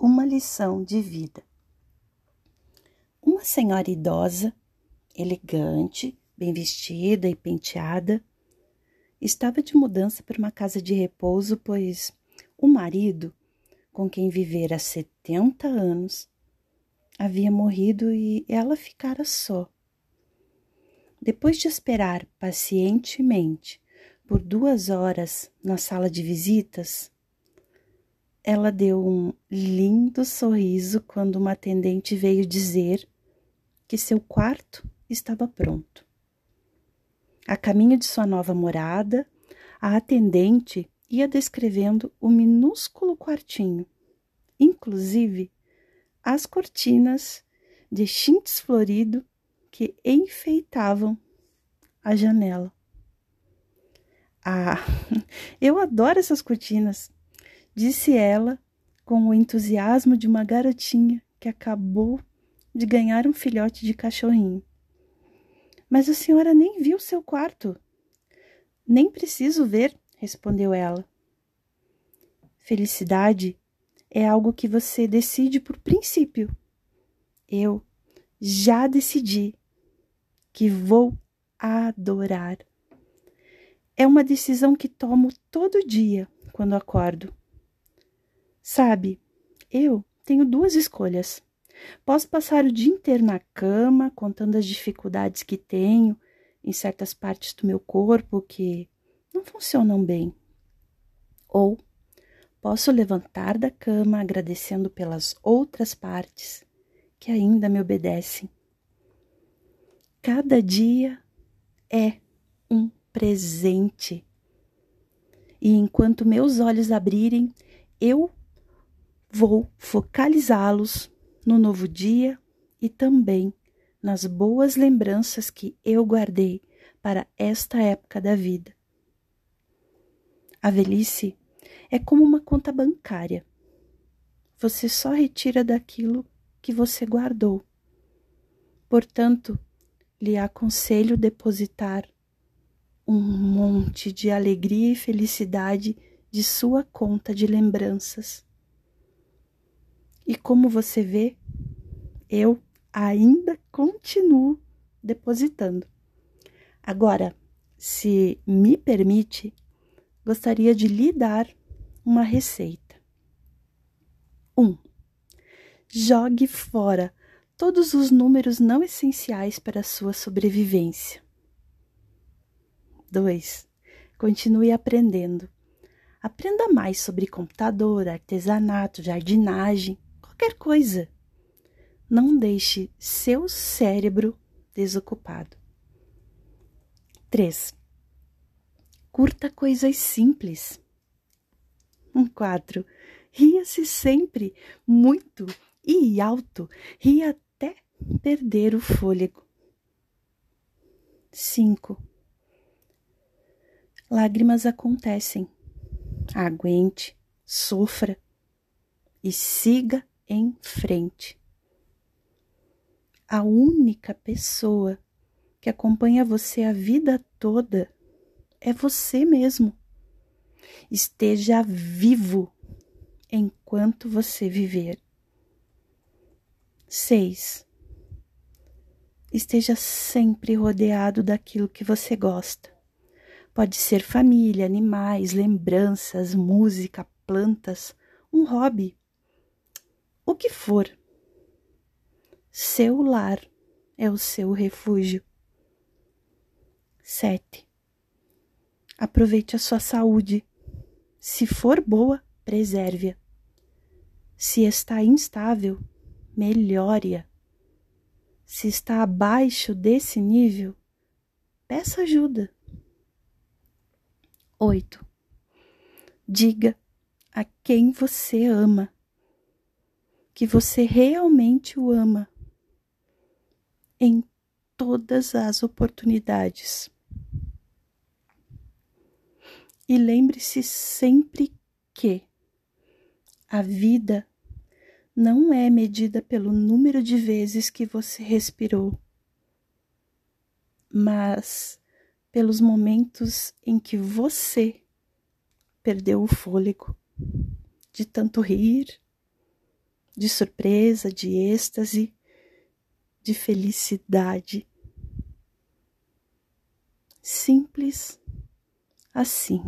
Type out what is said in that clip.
Uma lição de vida. Uma senhora idosa, elegante, bem vestida e penteada, estava de mudança para uma casa de repouso, pois o marido, com quem vivera há 70 anos, havia morrido e ela ficara só. Depois de esperar pacientemente por duas horas na sala de visitas, ela deu um lindo sorriso quando uma atendente veio dizer que seu quarto estava pronto. A caminho de sua nova morada, a atendente ia descrevendo o minúsculo quartinho, inclusive as cortinas de chintz florido que enfeitavam a janela. Ah, eu adoro essas cortinas disse ela com o entusiasmo de uma garotinha que acabou de ganhar um filhote de cachorrinho. Mas a senhora nem viu seu quarto. Nem preciso ver, respondeu ela. Felicidade é algo que você decide por princípio. Eu já decidi que vou adorar. É uma decisão que tomo todo dia quando acordo. Sabe, eu tenho duas escolhas. Posso passar o dia inteiro na cama, contando as dificuldades que tenho em certas partes do meu corpo que não funcionam bem. Ou posso levantar da cama agradecendo pelas outras partes que ainda me obedecem. Cada dia é um presente. E enquanto meus olhos abrirem, eu vou focalizá-los no novo dia e também nas boas lembranças que eu guardei para esta época da vida. A velhice é como uma conta bancária. Você só retira daquilo que você guardou. Portanto, lhe aconselho depositar um monte de alegria e felicidade de sua conta de lembranças e como você vê, eu ainda continuo depositando. Agora, se me permite, gostaria de lhe dar uma receita. 1. Um, jogue fora todos os números não essenciais para a sua sobrevivência. 2. Continue aprendendo. Aprenda mais sobre computador, artesanato, jardinagem qualquer coisa. Não deixe seu cérebro desocupado. 3. Curta coisas simples. 4. Ria-se sempre, muito e alto, ria até perder o fôlego. 5. Lágrimas acontecem. Aguente, sofra e siga em frente. A única pessoa que acompanha você a vida toda é você mesmo. Esteja vivo enquanto você viver. 6. Esteja sempre rodeado daquilo que você gosta. Pode ser família, animais, lembranças, música, plantas, um hobby o que for. Seu lar é o seu refúgio. 7. Aproveite a sua saúde. Se for boa, preserve-a. Se está instável, melhore-a. Se está abaixo desse nível, peça ajuda. 8. Diga a quem você ama que você realmente o ama em todas as oportunidades. E lembre-se sempre que a vida não é medida pelo número de vezes que você respirou, mas pelos momentos em que você perdeu o fôlego de tanto rir, de surpresa, de êxtase, de felicidade. Simples assim.